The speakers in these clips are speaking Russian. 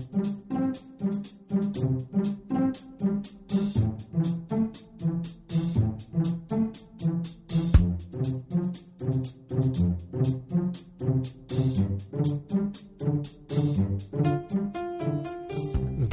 thank you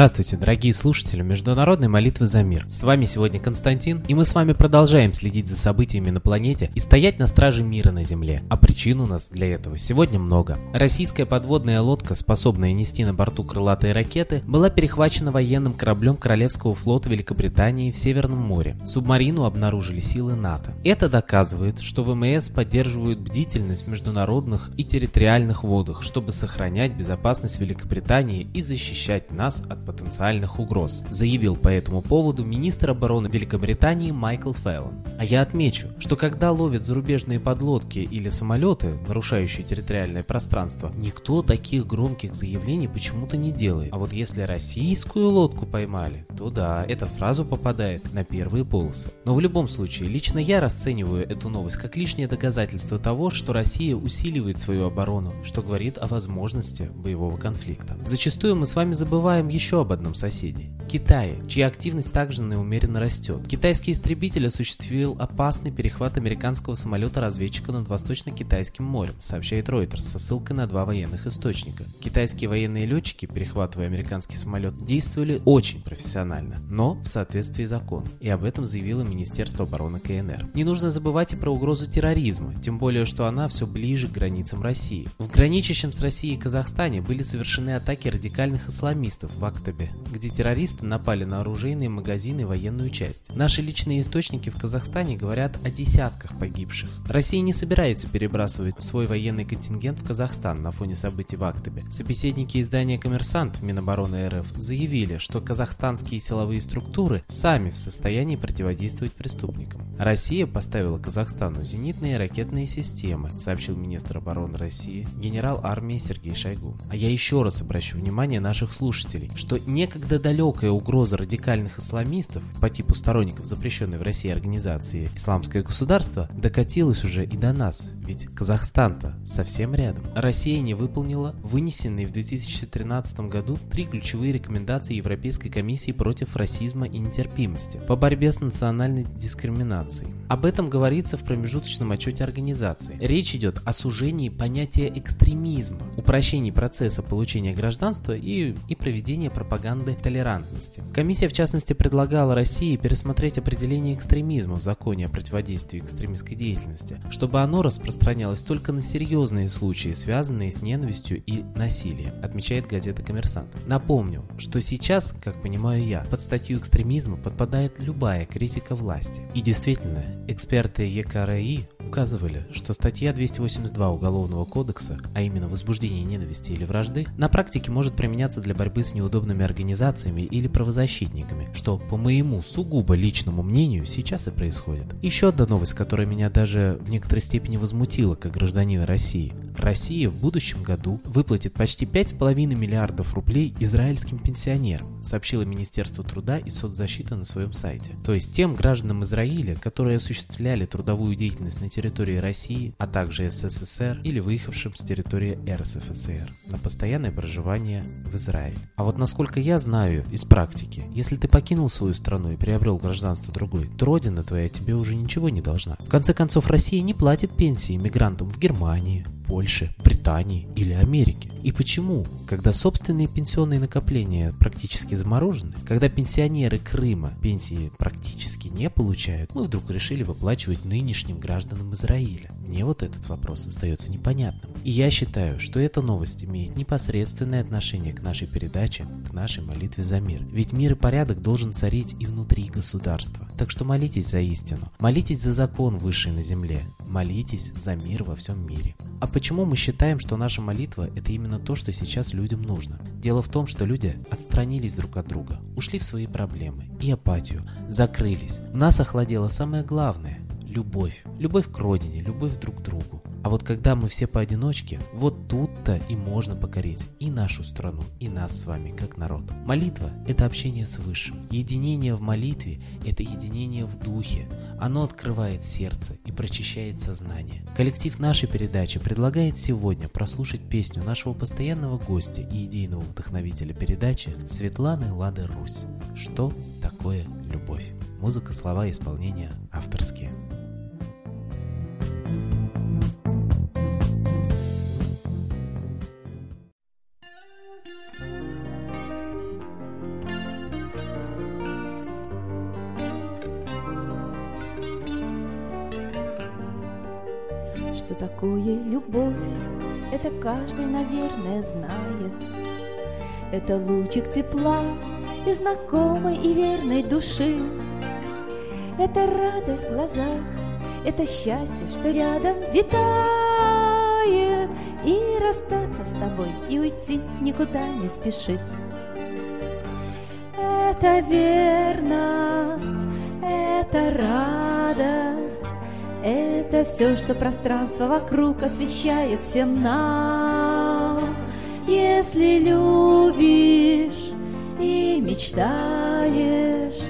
Здравствуйте, дорогие слушатели Международной молитвы за мир. С вами сегодня Константин, и мы с вами продолжаем следить за событиями на планете и стоять на страже мира на Земле. А причин у нас для этого сегодня много. Российская подводная лодка, способная нести на борту крылатые ракеты, была перехвачена военным кораблем Королевского флота Великобритании в Северном море. Субмарину обнаружили силы НАТО. Это доказывает, что ВМС поддерживают бдительность в международных и территориальных водах, чтобы сохранять безопасность Великобритании и защищать нас от потенциальных угроз, заявил по этому поводу министр обороны Великобритании Майкл Феллон. А я отмечу, что когда ловят зарубежные подлодки или самолеты, нарушающие территориальное пространство, никто таких громких заявлений почему-то не делает. А вот если российскую лодку поймали, то да, это сразу попадает на первые полосы. Но в любом случае, лично я расцениваю эту новость как лишнее доказательство того, что Россия усиливает свою оборону, что говорит о возможности боевого конфликта. Зачастую мы с вами забываем еще об одном соседе – Китае, чья активность также неумеренно растет. Китайский истребитель осуществил опасный перехват американского самолета-разведчика над Восточно-Китайским морем, сообщает Reuters со ссылкой на два военных источника. Китайские военные летчики, перехватывая американский самолет, действовали очень профессионально, но в соответствии с законом, и об этом заявило Министерство обороны КНР. Не нужно забывать и про угрозу терроризма, тем более, что она все ближе к границам России. В граничащем с Россией Казахстане были совершены атаки радикальных исламистов в Актабе Актобе, где террористы напали на оружейные магазины и военную часть. Наши личные источники в Казахстане говорят о десятках погибших. Россия не собирается перебрасывать свой военный контингент в Казахстан на фоне событий в Актобе. Собеседники издания «Коммерсант» в Минобороны РФ заявили, что казахстанские силовые структуры сами в состоянии противодействовать преступникам. Россия поставила Казахстану зенитные ракетные системы, сообщил министр обороны России генерал армии Сергей Шойгу. А я еще раз обращу внимание наших слушателей, что некогда далекая угроза радикальных исламистов по типу сторонников запрещенной в России организации «Исламское государство» докатилась уже и до нас, ведь Казахстан-то совсем рядом. Россия не выполнила вынесенные в 2013 году три ключевые рекомендации Европейской комиссии против расизма и нетерпимости по борьбе с национальной дискриминацией. Об этом говорится в промежуточном отчете организации. Речь идет о сужении понятия экстремизма, упрощении процесса получения гражданства и, и проведения пропаганды толерантности. Комиссия, в частности, предлагала России пересмотреть определение экстремизма в законе о противодействии экстремистской деятельности, чтобы оно распространялось только на серьезные случаи, связанные с ненавистью и насилием, отмечает газета «Коммерсант». Напомню, что сейчас, как понимаю я, под статью экстремизма подпадает любая критика власти. И действительно, эксперты ЕКРИ указывали, что статья 282 Уголовного кодекса, а именно возбуждение ненависти или вражды, на практике может применяться для борьбы с неудобными организациями или правозащитниками, что, по моему сугубо личному мнению, сейчас и происходит. Еще одна новость, которая меня даже в некоторой степени возмутила как гражданина России. Россия в будущем году выплатит почти 5,5 миллиардов рублей израильским пенсионерам, сообщило Министерство труда и соцзащиты на своем сайте. То есть тем гражданам Израиля, которые осуществляли трудовую деятельность на территории России, а также СССР или выехавшим с территории РСФСР на постоянное проживание в Израиле. А вот насколько я знаю из практики, если ты покинул свою страну и приобрел гражданство другой, то родина твоя тебе уже ничего не должна. В конце концов, Россия не платит пенсии иммигрантам в Германии, Польше, Британии или Америки. И почему, когда собственные пенсионные накопления практически заморожены, когда пенсионеры Крыма пенсии практически не получают, мы вдруг решили выплачивать нынешним гражданам Израиля? Мне вот этот вопрос остается непонятным. И я считаю, что эта новость имеет непосредственное отношение к нашей передаче, к нашей молитве за мир. Ведь мир и порядок должен царить и внутри государства. Так что молитесь за истину, молитесь за закон высший на земле, молитесь за мир во всем мире. А почему мы считаем, что наша молитва – это именно то, что сейчас людям нужно? Дело в том, что люди отстранились друг от друга, ушли в свои проблемы и апатию, закрылись. В нас охладело самое главное – любовь. Любовь к родине, любовь друг к другу. А вот когда мы все поодиночке, вот тут-то и можно покорить и нашу страну, и нас с вами, как народ. Молитва – это общение с Высшим. Единение в молитве – это единение в духе. Оно открывает сердце и прочищает сознание. Коллектив нашей передачи предлагает сегодня прослушать песню нашего постоянного гостя и идейного вдохновителя передачи Светланы Лады Русь. Что такое любовь? Музыка, слова и исполнение авторские. Что такое любовь, это каждый, наверное, знает. Это лучик тепла и знакомой и верной души. Это радость в глазах, это счастье, что рядом витает. И расстаться с тобой, и уйти никуда не спешит. Это верность, это радость, это все, что пространство вокруг освещает всем нам. Если любишь и мечтаешь,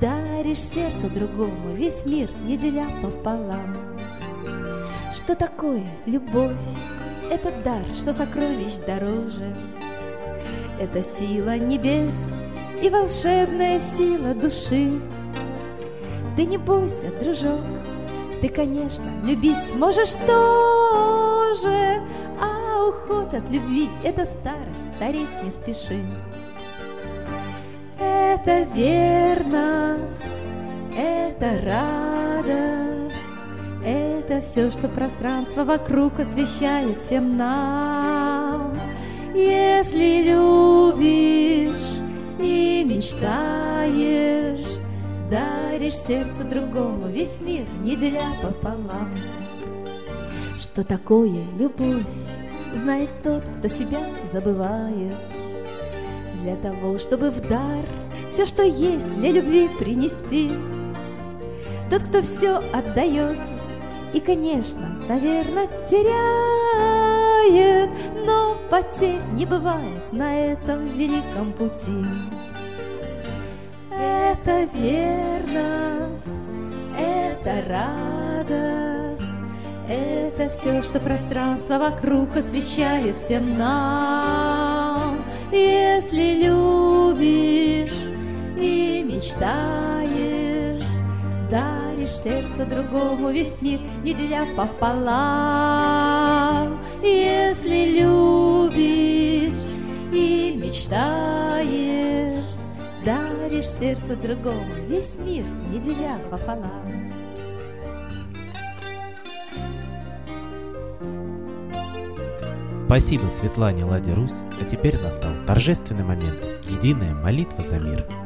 даришь сердце другому весь мир, не деля пополам. Что такое любовь? Это дар, что сокровищ дороже. Это сила небес и волшебная сила души. Ты не бойся, дружок, ты, конечно, любить сможешь тоже, а уход от любви — это старость, стареть не спеши. Это верность, это радость, это все, что пространство вокруг освещает всем нам. Если любишь и мечтаешь, Даришь сердце другому весь мир, не деля пополам. Что такое любовь, знает тот, кто себя забывает. Для того, чтобы в дар все, что есть, для любви принести. Тот, кто все отдает и, конечно, наверное, теряет, но потерь не бывает на этом великом пути это верность, это радость, это все, что пространство вокруг освещает всем нам. Если любишь и мечтаешь, даришь сердцу другому весь мир, не деля пополам. Если любишь и мечтаешь, Даришь сердцу другому весь мир, не деля пополам. Спасибо Светлане Ладе Русь, а теперь настал торжественный момент – единая молитва за мир –